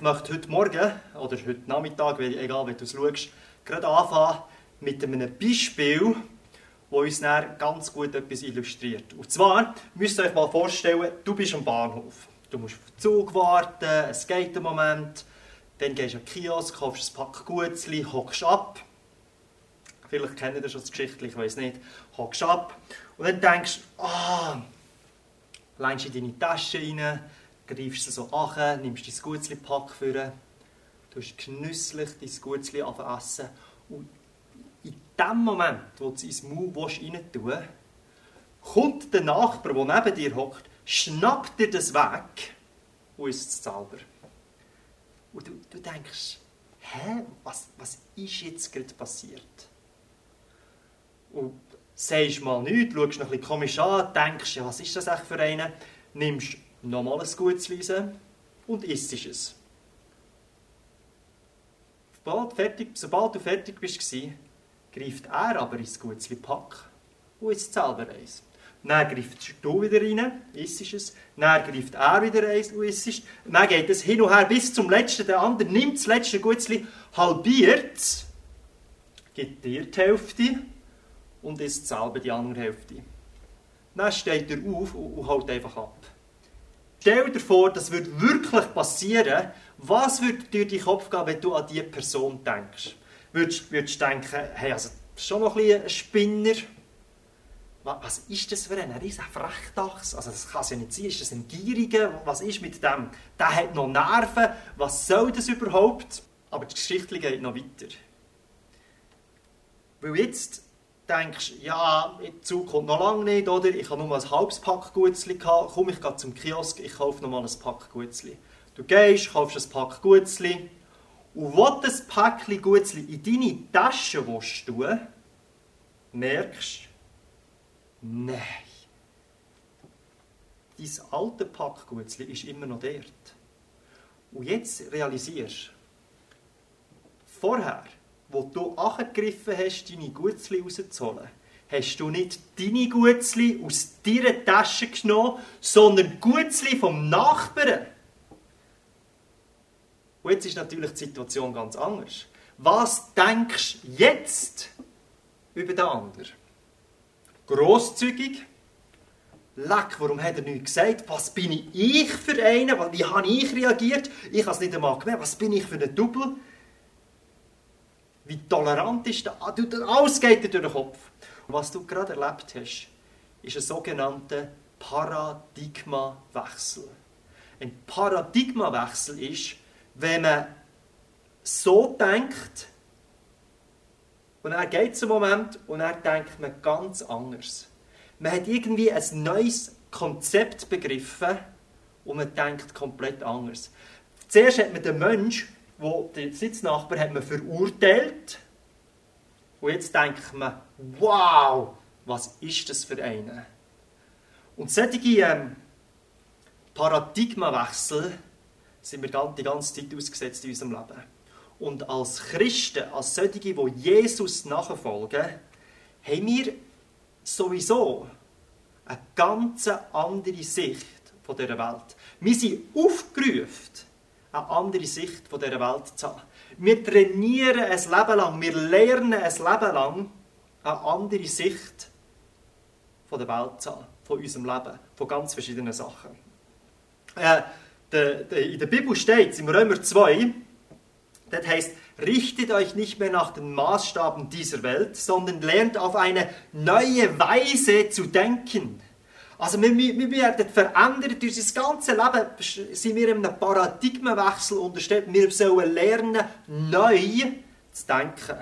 Ich möchte heute Morgen oder heute Nachmittag, egal wie du es schaust, gerade anfangen mit einem Beispiel, das uns dann ganz gut etwas illustriert. Und zwar müsst ihr euch mal vorstellen, du bist am Bahnhof. Du musst auf den Zug warten, es geht einen Moment, dann gehst du an den Kiosk, kaufst ein Pack Gutzli, hockst ab. Vielleicht kennt ihr schon das Geschichte, ich weiß nicht. Hockst ab und dann denkst du, ah, lehnst in deine Tasche rein, greifst sie so an, nimmst dein Gutzli-Pack vor, tust genüsslich dein Gutzli essen und in dem Moment, wo du es ins Maul rein tun kommt der Nachbar, der neben dir hockt, schnappt dir das weg und isst es selber. Und du, du denkst, hä, was, was ist jetzt gerade passiert? Und sagst mal nichts, schaust noch ein bisschen komisch an, denkst, ja, was ist das eigentlich für einen? Nimmst nochmal ein Gutzlisen und isst es. Sobald, fertig, sobald du fertig bist, greift er aber ins Gutzli-Pack und isst selber eins. Dann greift du wieder rein, isst es. Dann greift er wieder eins und isst es. Dann geht es hin und her bis zum letzten. Der andere nimmt das letzte Gutzli, halbiert es, gibt dir die Hälfte und isst selber die andere Hälfte. Dann steht er auf und haut einfach ab. Stell dir vor, das würde wirklich passieren. Was würde dir in den Kopf gehen, wenn du an diese Person denkst? Würdest, du denken, hey, also, schon noch ein, ein Spinner? Was ist das für ein? Er ist Frechdachs. Also das kann es ja nicht sein. Ist das ein Gieriger? Was ist mit dem? Der hat noch Nerven. Was soll das überhaupt? Aber die Geschichte geht noch weiter. Weil jetzt denkst, ja, der Zug kommt noch lange nicht, oder? Ich habe nur ein halbes Pack Gutzli gehabt. Komm, ich gehe zum Kiosk, ich kaufe noch mal ein Pack Gutzli. Du gehst, kaufst ein Pack Gutzli. Und du das Päckchen Gutzli in deine Tasche tun merkst Nein. Dein alte Packgutzli ist immer noch dort. Und jetzt realisierst vorher, wo du angegriffen hast, deine Gutzli rauszuholen, hast du nicht deine Gutzli aus deiner Tasche genommen, sondern Gutzli vom Nachbarn. Und jetzt ist natürlich die Situation ganz anders. Was denkst du jetzt über den anderen? grosszügig. Leck, warum hat er nichts gesagt? Was bin ich für einen? Wie habe ich reagiert? Ich habe es nicht einmal gemerkt. Was bin ich für ein Double? Wie tolerant ist der? Alles geht dir durch den Kopf. Und was du gerade erlebt hast, ist ein sogenannter Paradigmawechsel. Ein Paradigmawechsel ist, wenn man so denkt, und er geht zum Moment und er denkt man ganz anders. Man hat irgendwie ein neues Konzept begriffen und man denkt komplett anders. Zuerst hat man den Mensch, wo der Sitznachbar hat man verurteilt und jetzt denkt man, wow, was ist das für eine? Und solche ähm, Paradigmawechsel sind wir die ganze Zeit ausgesetzt in unserem Leben. Und als Christen, als solche, die Jesus nachfolgen, haben wir sowieso eine ganz andere Sicht von dieser Welt. Wir sind aufgerufen, eine andere Sicht von dieser Welt zu haben. Wir trainieren ein Leben lang, wir lernen ein Leben lang, eine andere Sicht von der Welt zu haben, von unserem Leben, von ganz verschiedenen Sachen. Äh, in der Bibel steht es, im Römer 2, das heißt, richtet euch nicht mehr nach den Maßstaben dieser Welt, sondern lernt auf eine neue Weise zu denken. Also wir, wir werden verändert, durch das ganze Leben sind wir einem Paradigmenwechsel unterstellt. Wir sollen lernen, neu zu denken.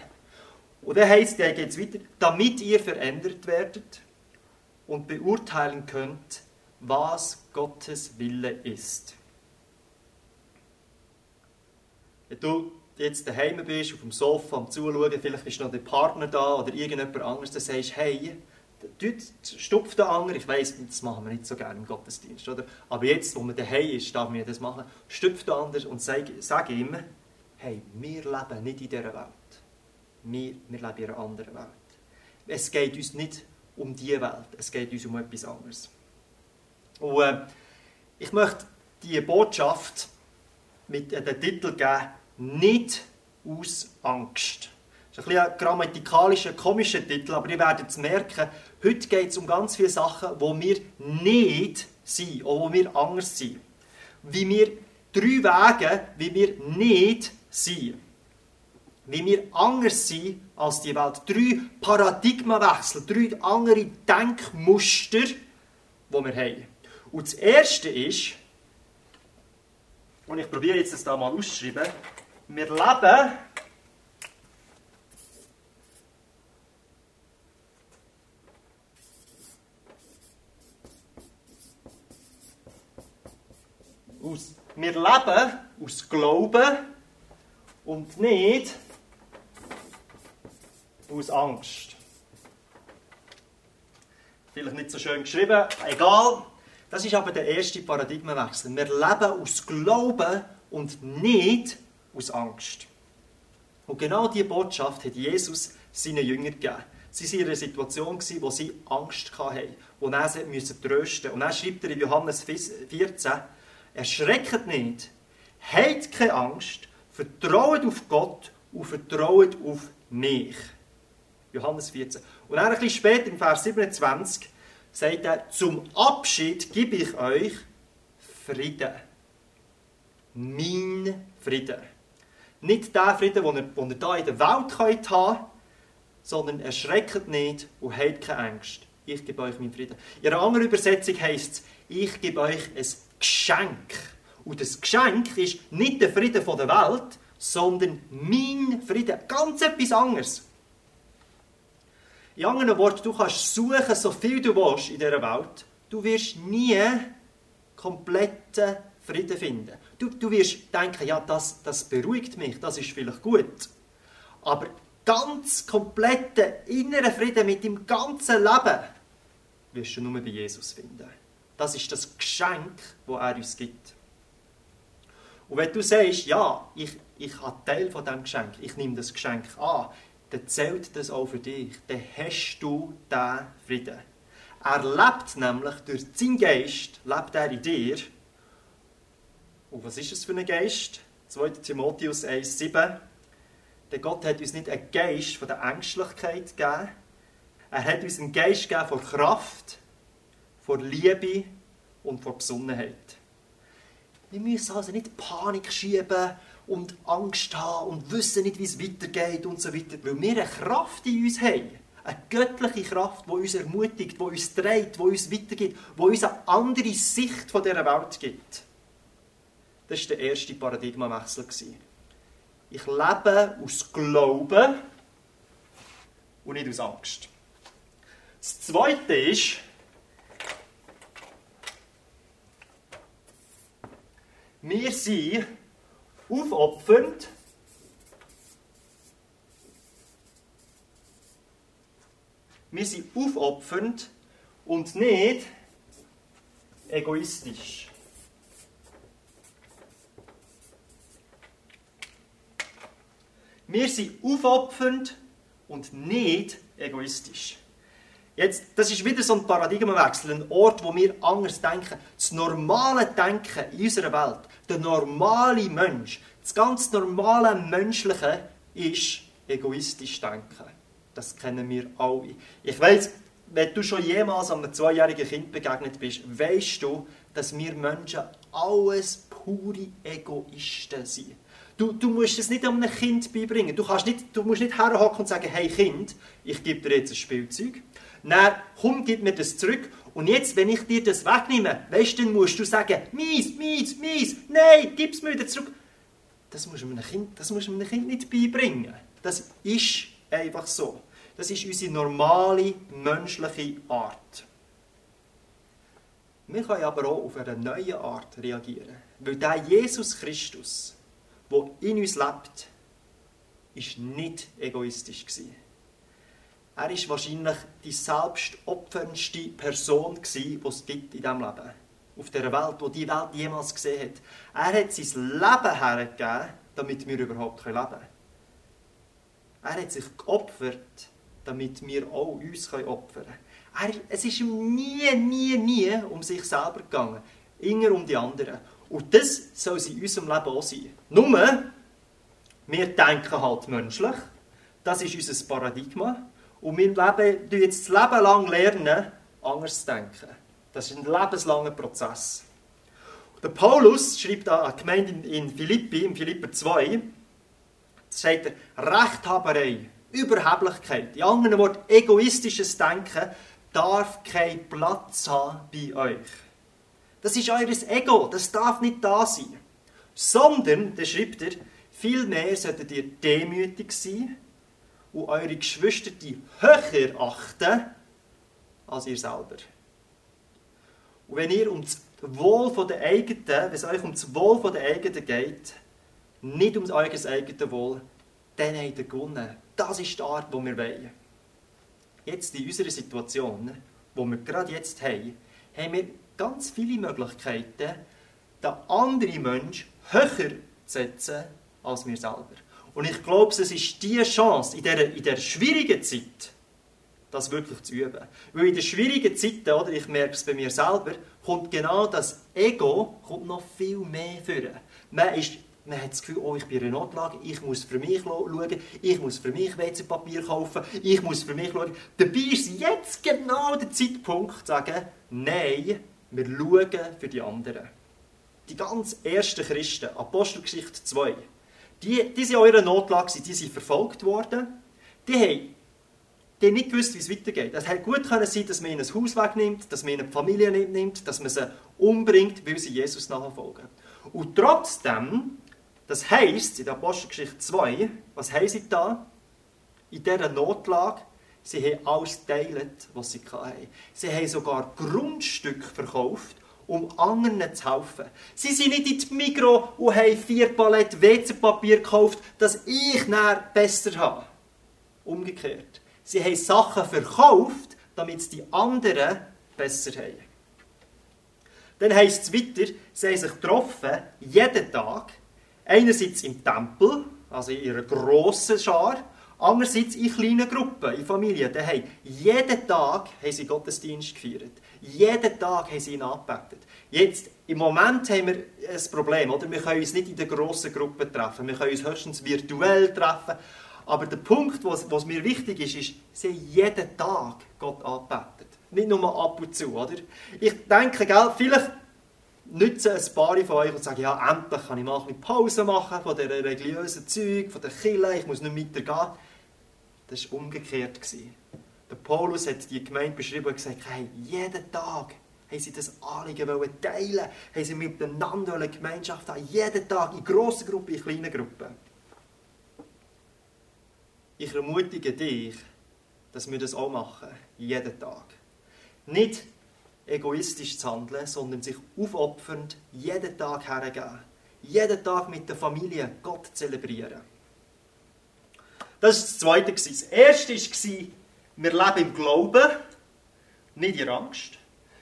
Und dann heißt, da geht es weiter, damit ihr verändert werdet und beurteilen könnt, was Gottes Wille ist. Wenn du jetzt daheim bist, auf dem Sofa am Zuschauen, vielleicht ist noch der Partner da oder irgendjemand anderes, dann sagst du, hey, stupf den anderen. Ich weiss, das machen wir nicht so gerne im Gottesdienst, oder? Aber jetzt, wo man daheim ist, darf man das machen. Stupf den anderen und sag, sag ihm, hey, wir leben nicht in dieser Welt. Wir, wir leben in einer anderen Welt. Es geht uns nicht um diese Welt, es geht uns um etwas anderes. Und äh, ich möchte diese Botschaft mit den Titel gegeben, «Nicht aus Angst». Ist ein, ein grammatikalischer, komischer Titel, aber ihr werdet es merken, heute geht es um ganz viele Sachen, wo wir nicht sind, oder wo wir anders sind. Wie wir drei Wege, wie wir nicht sind. Wie wir anders sind als die Welt. Drei Paradigmenwechsel, drei andere Denkmuster, die wir haben. Und das erste ist, und ich probiere jetzt das da mal auszuschreiben, wir leben aus, wir leben aus Glauben und nicht aus Angst. Vielleicht nicht so schön geschrieben, egal. Das ist aber der erste Paradigmenwechsel. Wir leben aus Glauben und nicht aus Angst. Und genau diese Botschaft hat Jesus seinen Jüngern gegeben. Sie waren in einer Situation, wo sie Angst hatten, wo er sie trösten musste. Und dann schreibt er in Johannes 14, erschreckt nicht, habt keine Angst, vertraut auf Gott und vertraut auf mich. Johannes 14. Und dann ein bisschen später, im Vers 27, sagt er, zum Abschied gebe ich euch Frieden. Mein Frieden. Nicht der Frieden, den ihr, den ihr hier in der Welt könnt haben sondern erschreckt nicht und habt keine Angst. Ich gebe euch meinen Frieden. In einer anderen Übersetzung heißt es, ich gebe euch ein Geschenk. Und das Geschenk ist nicht der Frieden der Welt, sondern mein Frieden. Ganz etwas anderes. In anderen Worten, du kannst suchen, so viel du willst in dieser Welt. Du wirst nie kompletten Frieden finden. Du, du wirst denken, ja, das, das beruhigt mich, das ist vielleicht gut. Aber ganz kompletten inneren Frieden mit dem ganzen Leben wirst du nur bei Jesus finden. Das ist das Geschenk, das er uns gibt. Und wenn du sagst, ja, ich, ich habe Teil von diesem Geschenk, ich nehme das Geschenk an, dann zählt das auch für dich. Dann hast du diesen Frieden. Er lebt nämlich durch seinen Geist, lebt er in dir. Und was ist es für ein Geist? 2. Timotheus 1,7 Denn Gott hat uns nicht einen Geist von der Ängstlichkeit gegeben. Er hat uns einen Geist gegeben von Kraft, vor Liebe und vor Besonnenheit. Wir müssen also nicht Panik schieben und Angst haben und wissen nicht, wie es weitergeht und so weiter, weil wir eine Kraft in uns haben. Eine göttliche Kraft, die uns ermutigt, die uns trägt, die uns weitergibt, die uns eine andere Sicht von dieser Welt gibt. Das war der erste Paradigmawechsel. Ich lebe aus Glauben und nicht aus Angst. Das Zweite ist, Wir sind aufopfernd. Wir sind aufopfernd und nicht egoistisch. Wir sind aufopfernd und nicht egoistisch. Jetzt, das ist wieder so ein Paradigmenwechsel, ein Ort, wo wir anders denken. Das normale Denken in unserer Welt, der normale Mensch, das ganz normale Menschliche ist egoistisch denken. Das kennen wir alle. Ich weiß, wenn du schon jemals einem zweijährigen Kind begegnet bist, weißt du, dass wir Menschen alles pure Egoisten sind. Du, du musst es nicht einem Kind beibringen. Du, kannst nicht, du musst nicht herhocken und sagen, hey Kind, ich gebe dir jetzt ein Spielzeug. Dann komm, gib mir das zurück. Und jetzt, wenn ich dir das wegnehme, weißt, dann musst du sagen, mies, mies, mies, nein, gib es mir wieder zurück. Das musst, du einem kind, du einem Kind nicht beibringen. Das ist einfach so. Das ist unsere normale menschliche Art. Wir können aber auch auf eine neue Art reagieren. Weil der Jesus Christus, der in uns lebt, ist nicht egoistisch gewesen. Er war wahrscheinlich die selbstopferndste Person, die es gibt in diesem Leben. Auf der Welt, die die Welt jemals gesehen hat. Er hat sein Leben hergegeben, damit wir überhaupt leben können. Er hat sich geopfert, damit wir auch uns opfern können. Er, es ist ihm nie, nie, nie um sich selber gegangen. Immer um die anderen. Und das soll es in unserem Leben auch sein. Nur, wir denken halt menschlich. Das ist unser Paradigma. Und wir leben, jetzt das Leben lang lernen, anders zu denken. Das ist ein lebenslanger Prozess. Der Paulus schreibt an die Gemeinde in Philippi, in Philipper 2, sagt er, Rechthaberei, Überheblichkeit, in anderen Worten, egoistisches Denken darf keinen Platz haben bei euch. Das ist eures Ego, das darf nicht da sein. Sondern, da schreibt er, vielmehr solltet ihr demütig sein und eure Geschwister die höher achten als ihr selber. Und wenn ihr um das Wohl der eigenen, wenn es euch um das Wohl der eigenen geht, nicht um euer eigenes Wohl, dann habt ihr gewonnen. Das ist die Art, die wir wollen. Jetzt in unserer Situation, die wir gerade jetzt haben, haben wir ganz viele Möglichkeiten, den anderen Menschen höher zu setzen als wir selber. Und ich glaube, es ist die Chance, in dieser, in dieser schwierigen Zeit, das wirklich zu üben. Weil in den schwierigen Zeiten, oder, ich merke es bei mir selber, kommt genau das Ego kommt noch viel mehr vor. Man, ist, man hat das Gefühl, oh, ich bin in einer Notlage, ich muss für mich schauen, ich muss für mich WC-Papier kaufen, ich muss für mich schauen. Dabei ist jetzt genau der Zeitpunkt, zu sagen, nein, wir schauen für die anderen. Die ganz ersten Christen, Apostelgeschichte 2, die, die sind in eurer Notlage, die sind verfolgt worden, die haben die nicht gewusst, wie es weitergeht. Es hätte gut können sein, dass man ihnen ein Haus wegnimmt, dass man ihnen die Familie nimmt, dass man sie umbringt, weil sie Jesus nachfolgen. Und trotzdem, das heisst, in der Apostelgeschichte 2, was heisst sie da? In dieser Notlage, sie haben alles geteilt, was sie hatten. Sie haben sogar Grundstücke verkauft, um anderen zu helfen. Sie sind nicht in die Migro und haben vier Paletten WC-Papier gekauft, dass ich nachher besser habe. Umgekehrt. Sie haben Sachen verkauft, damit es die anderen besser haben. Dann heisst es weiter, sie haben sich getroffen, jeden Tag, einerseits im Tempel, also in ihrer grossen Schar, andererseits in kleinen Gruppen, in Familien. Jeden Tag haben sie Gottesdienst gefeiert. Jeden Tag haben sie ihn angebetet. Jetzt, im Moment haben wir ein Problem, oder? Wir können uns nicht in den grossen Gruppen treffen. Wir können uns höchstens virtuell treffen. Aber der Punkt, was, mir wichtig ist, ist, sie jeden Tag Gott anbetet. Nicht nur ab und zu, oder? Ich denke, gell, vielleicht nützen ein paar von euch und sagen, ja, endlich kann ich mal ein Pause machen von dieser religiösen Zeug, von der Kille, ich muss nicht weitergehen. Das war umgekehrt. Der Paulus hat die Gemeinde beschrieben und gesagt, hey, jeden Tag haben sie das Anliegen teilen haben sie miteinander eine Gemeinschaft haben, jeden Tag, in grossen Gruppen, in kleinen Gruppen ich ermutige dich, dass wir das auch machen, jeden Tag. Nicht egoistisch zu handeln, sondern sich aufopfernd jeden Tag hergeben. Jeden Tag mit der Familie Gott zelebrieren. Das war das Zweite. Das Erste war, wir leben im Glauben, nicht in Angst.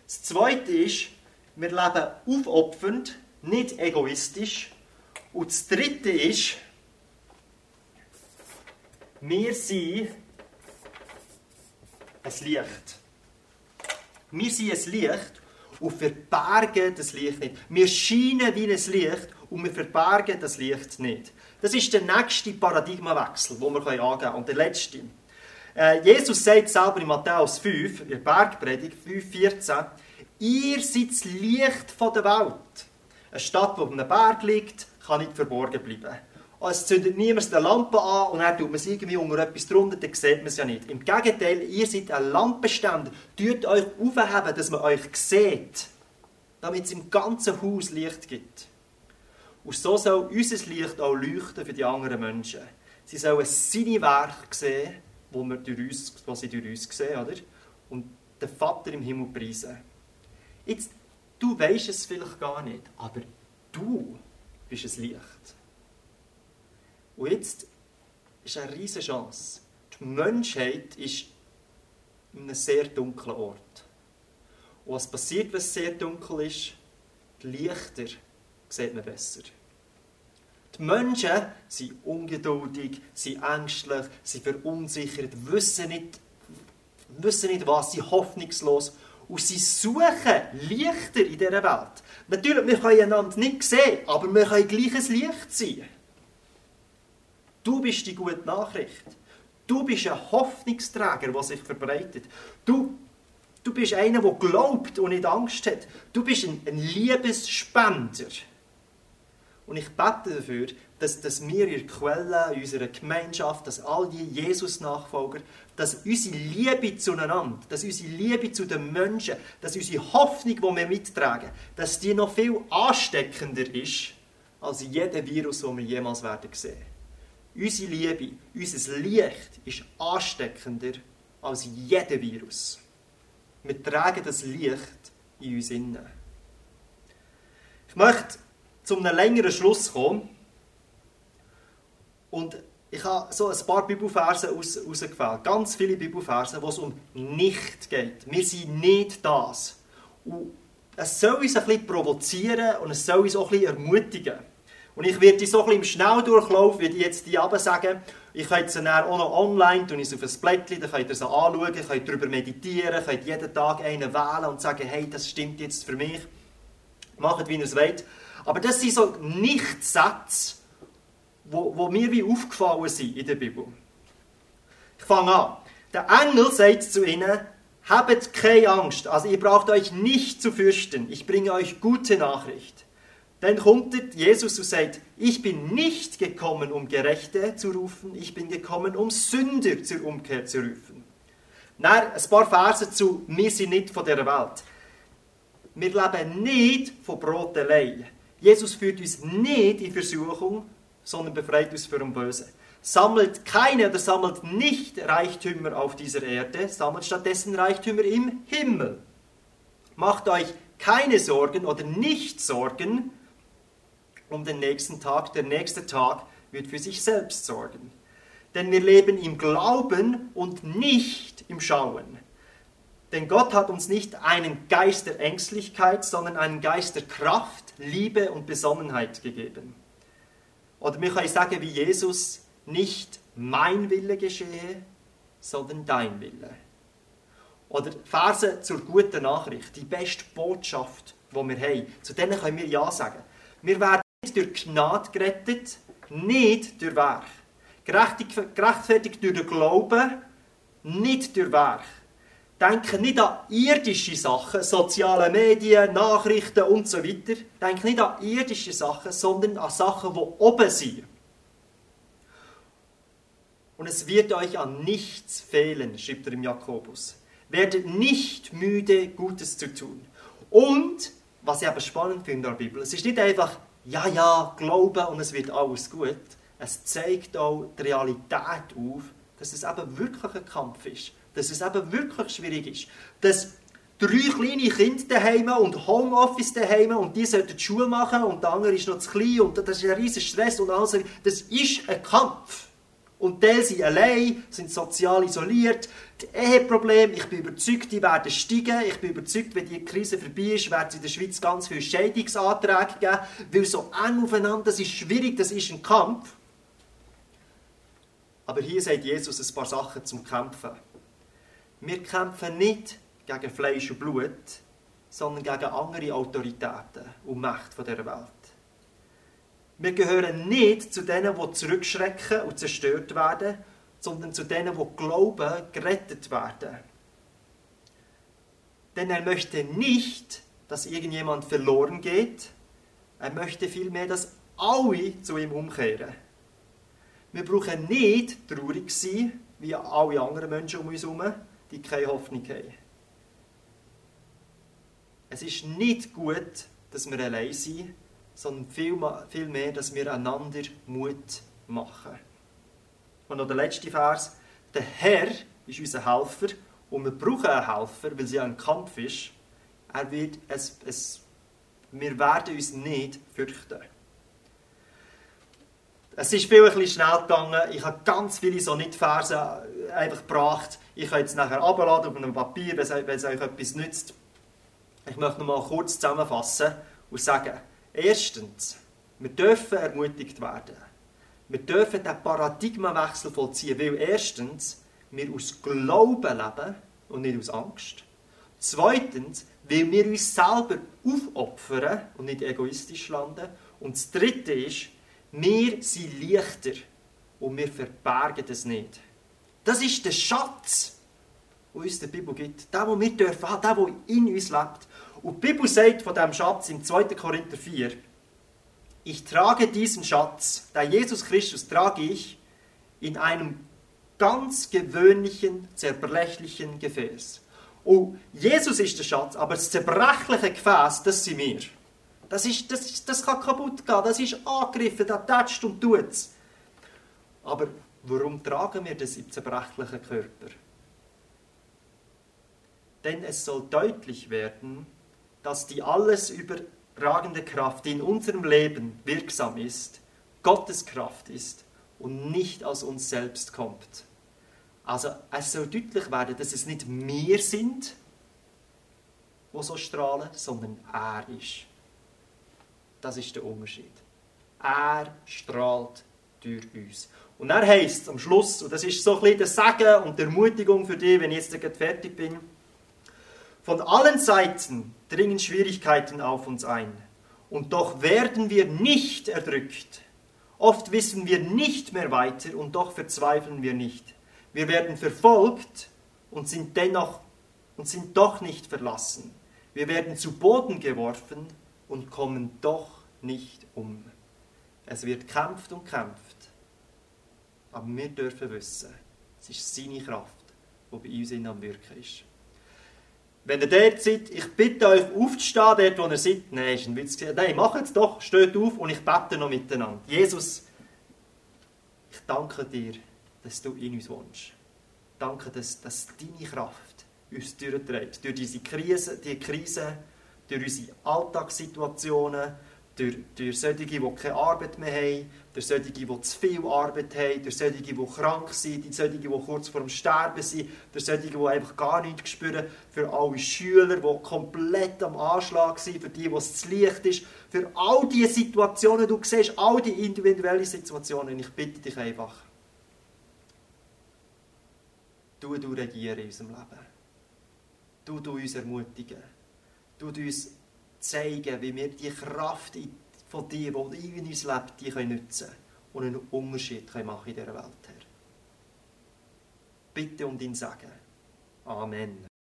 Das Zweite ist, wir leben aufopfernd, nicht egoistisch. Und das Dritte ist, wir sind ein Licht. Wir sind ein Licht und verbergen das Licht nicht. Wir scheinen wie ein Licht und wir verbergen das Licht nicht. Das ist der nächste Paradigmawechsel, den wir angehen können. Und der letzte. Äh, Jesus sagt selber in Matthäus 5, in der Bergpredigt 5,14, ihr seid das Licht der Welt. Eine Stadt, die auf einem Berg liegt, kann nicht verborgen bleiben. Es zündet niemand eine Lampe an und dann tut man es irgendwie unter etwas drunter, dann sieht man es ja nicht. Im Gegenteil, ihr seid ein Lampenständer. Tut euch aufheben, dass man euch sieht, damit es im ganzen Haus Licht gibt. Und so soll unser Licht auch leuchten für die anderen Menschen. Sie sollen seine Werke sehen, wo wir durch uns, was sie durch uns sehen, oder? Und den Vater im Himmel preisen. Jetzt, du weißt es vielleicht gar nicht, aber du bist ein Licht. Und jetzt ist eine riesige Chance. Die Menschheit ist in einem sehr dunklen Ort. Und was passiert, wenn es sehr dunkel ist? Die Lichter sieht man besser. Die Menschen sind ungeduldig, sind ängstlich, sind verunsichert, wissen nicht, wissen nicht was, sind hoffnungslos. Und sie suchen Lichter in dieser Welt. Natürlich, wir können einander nicht sehen, aber wir können gleiches Licht sein. Du bist die gute Nachricht. Du bist ein Hoffnungsträger, der sich verbreitet. Du, du bist einer, der glaubt und nicht Angst hat. Du bist ein, ein Liebesspender. Und ich bete dafür, dass, dass wir in der Quelle, in unserer Gemeinschaft, dass all die Jesus-Nachfolger, dass unsere Liebe zueinander, dass unsere Liebe zu den Menschen, dass unsere Hoffnung, die wir mittragen, dass die noch viel ansteckender ist, als jeder Virus, den wir jemals werden sehen. Unsere Liebe, unser Licht ist ansteckender als jeder Virus. Wir tragen das Licht in uns innen. Ich möchte zu einem längeren Schluss kommen. Und ich habe so ein paar Bibelverse aus, rausgefällt. Ganz viele Bibelverse, wo es um nicht geht. Wir sind nicht das. Und es soll uns ein bisschen provozieren und es soll uns auch ein bisschen ermutigen. Und ich werde die so ein bisschen im Schnelldurchlauf, ich jetzt die sagen. Ich könnte sie auch noch online, tun ich auf ein Blättchen, dann könnt ihr sie anschauen, könnt darüber meditieren, könnt jeden Tag einen wählen und sagen, hey, das stimmt jetzt für mich. Macht, wie ihr es wollt. Aber das sind so Nichtsätze, wo, wo mir wie aufgefallen sind in der Bibel. Ich fange an. Der Engel sagt zu ihnen, habt keine Angst, also ihr braucht euch nicht zu fürchten, ich bringe euch gute Nachricht. Dann kommt Jesus und sagt, ich bin nicht gekommen, um Gerechte zu rufen, ich bin gekommen, um Sünder zur Umkehr zu rufen. Dann ein paar Verse zu, wir sind nicht von der Welt. Wir leben nicht von Brot allein. Jesus führt uns nicht in Versuchung, sondern befreit uns vom Bösen. Sammelt keine oder sammelt nicht Reichtümer auf dieser Erde, sammelt stattdessen Reichtümer im Himmel. Macht euch keine Sorgen oder nicht Sorgen um den nächsten Tag. Der nächste Tag wird für sich selbst sorgen. Denn wir leben im Glauben und nicht im Schauen. Denn Gott hat uns nicht einen Geist der Ängstlichkeit, sondern einen Geist der Kraft, Liebe und Besonnenheit gegeben. Oder wir können sagen wie Jesus, nicht mein Wille geschehe, sondern dein Wille. Oder Verse zur guten Nachricht, die beste Botschaft, die wir haben. Zu denen können wir Ja sagen. Wir werden nicht durch Gnade gerettet, nicht durch Werk. Gerechtfertigt durch den Glauben, nicht durch Werk. Denke nicht an irdische Sachen, soziale Medien, Nachrichten und so weiter. Denke nicht an irdische Sachen, sondern an Sachen, die oben sind. Und es wird euch an nichts fehlen, schreibt er im Jakobus. Werdet nicht müde, Gutes zu tun. Und, was ich aber spannend finde in der Bibel, es ist nicht einfach, ja, ja, glauben und es wird alles gut. Es zeigt auch die Realität auf, dass es eben wirklich ein Kampf ist dass es eben wirklich schwierig ist. Dass drei kleine Kinder daheim und Homeoffice daheim und die sollten die Schule machen und der andere ist noch zu klein und das ist ein riesiger Stress und alles. Das ist ein Kampf. Und die sind allein, sind sozial isoliert. Die Eheprobleme, ich bin überzeugt, die werden steigen. Ich bin überzeugt, wenn die Krise vorbei ist, wird es in der Schweiz ganz viele Scheidungsanträge geben, weil so eng aufeinander, das ist schwierig, das ist ein Kampf. Aber hier sagt Jesus ein paar Sachen zum Kämpfen. Wir kämpfen nicht gegen Fleisch und Blut, sondern gegen andere Autoritäten und Mächte dieser Welt. Wir gehören nicht zu denen, die zurückschrecken und zerstört werden, sondern zu denen, die glauben, gerettet werden. Denn er möchte nicht, dass irgendjemand verloren geht, er möchte vielmehr, dass alle zu ihm umkehren. Wir brauchen nicht traurig sein, wie alle anderen Menschen um uns herum, die keine Hoffnung haben. Es ist nicht gut, dass wir allein sind, sondern vielmehr, dass wir einander Mut machen. Und noch der letzte Vers. Der Herr ist unser Helfer und wir brauchen einen Helfer, weil es ja ein Kampf ist. Er wird es, es, wir werden uns nicht fürchten. Es ist viel ein bisschen schnell gegangen. Ich habe ganz viele so Nicht-Verse einfach gebracht. Ich kann jetzt nachher abladen auf einem Papier, wenn es, euch etwas nützt. Ich möchte noch mal kurz zusammenfassen und sagen, erstens, wir dürfen ermutigt werden. Wir dürfen den Paradigmenwechsel vollziehen, weil erstens, wir aus Glauben leben und nicht aus Angst. Zweitens, weil wir uns selber aufopfern und nicht egoistisch landen. Und das Dritte ist, wir sind leichter und wir verbergen es nicht. Das ist der Schatz, den uns die Bibel gibt. Der, den wir dürfen haben, der, der in uns lebt. Und die Bibel sagt von diesem Schatz im 2. Korinther 4, ich trage diesen Schatz, der Jesus Christus trage ich, in einem ganz gewöhnlichen, zerbrechlichen Gefäß. Und Jesus ist der Schatz, aber das zerbrechliche Gefäß, das sind wir. Das, ist, das, ist, das kann kaputt gehen, das ist angegriffen, das tätscht und tut es. Aber warum tragen wir das im zerbrechlichen Körper? Denn es soll deutlich werden, dass die alles überragende Kraft, die in unserem Leben wirksam ist, Gottes Kraft ist und nicht aus uns selbst kommt. Also es soll deutlich werden, dass es nicht wir sind, wo so strahlen, sondern er ist. Das ist der Unterschied. Er strahlt durch uns. Und er heißt am Schluss, und das ist so ein bisschen der Segen und die Ermutigung für dich, wenn ich jetzt fertig bin, von allen Seiten dringen Schwierigkeiten auf uns ein. Und doch werden wir nicht erdrückt. Oft wissen wir nicht mehr weiter und doch verzweifeln wir nicht. Wir werden verfolgt und sind dennoch und sind doch nicht verlassen. Wir werden zu Boden geworfen und kommen doch nicht um. Es wird kämpft und kämpft. Aber wir dürfen wissen, es ist seine Kraft, die bei uns in am Wirken ist. Wenn ihr dort seid, ich bitte euch aufzustehen, dort wo ihr seid. Nein, ist ein Witz. Nein, macht es doch, steht auf und ich bete noch miteinander. Jesus, ich danke dir, dass du in uns wohnst. Danke, dass, dass deine Kraft uns durchträgt. Durch diese Krise, die Krise, durch unsere Alltagssituationen, durch, durch solche, die keine Arbeit mehr haben, durch solche, die zu viel Arbeit haben, durch solche, die krank sind, durch solche, die kurz vor dem Sterben sind, durch solche, die einfach gar nichts spüren, für alle Schüler, die komplett am Anschlag sind, für die, wo es zu leicht ist, für all diese Situationen, du siehst all die individuellen Situationen, ich bitte dich einfach, du, du regieren in unserem Leben. Du, du uns ermutigen. Du uns zeigen, wie wir die Kraft von dir, die in uns lebt, die können nutzen und einen Unterschied können machen in dieser Welt. Herr. Bitte um dein Segen. Amen.